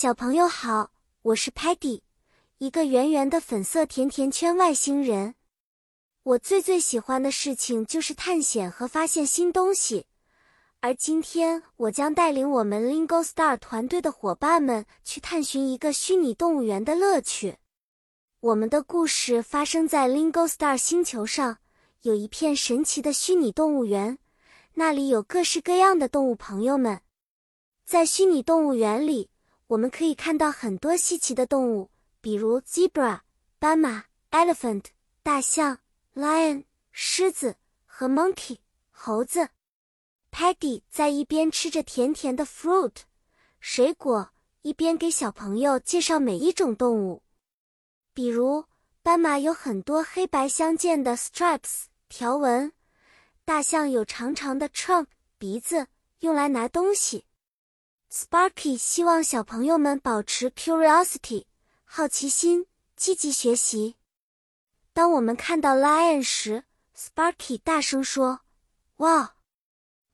小朋友好，我是 Patty，一个圆圆的粉色甜甜圈外星人。我最最喜欢的事情就是探险和发现新东西，而今天我将带领我们 Lingo Star 团队的伙伴们去探寻一个虚拟动物园的乐趣。我们的故事发生在 Lingo Star 星球上，有一片神奇的虚拟动物园，那里有各式各样的动物朋友们。在虚拟动物园里。我们可以看到很多稀奇的动物，比如 zebra 斑马、elephant 大象、lion 狮子和 monkey 猴子。Paddy 在一边吃着甜甜的 fruit 水果，一边给小朋友介绍每一种动物。比如，斑马有很多黑白相间的 stripes 条纹，大象有长长的 trunk 鼻子，用来拿东西。Sparky 希望小朋友们保持 curiosity 好奇心，积极学习。当我们看到 lion 时，Sparky 大声说：“Wow!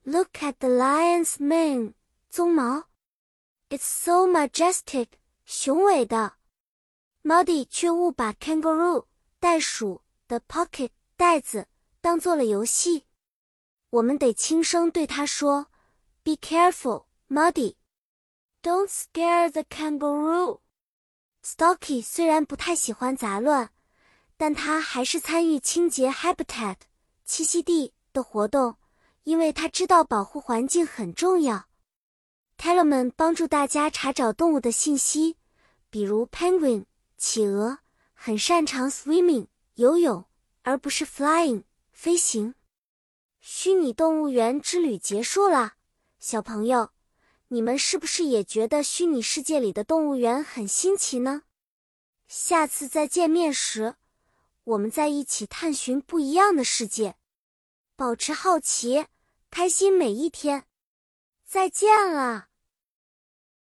Look at the lion's mane，鬃毛，It's so majestic，雄伟的。”Muddy 却误把 kangaroo 袋鼠的 pocket 袋子当做了游戏。我们得轻声对他说：“Be careful, Muddy。” Don't scare the kangaroo. Stocky 虽然不太喜欢杂乱，但他还是参与清洁 habitat 栖息地的活动，因为他知道保护环境很重要。Tellerman 帮助大家查找动物的信息，比如 penguin 企鹅很擅长 swimming 游泳，而不是 flying 飞行。虚拟动物园之旅结束了，小朋友。你们是不是也觉得虚拟世界里的动物园很新奇呢？下次再见面时，我们再一起探寻不一样的世界，保持好奇，开心每一天。再见了。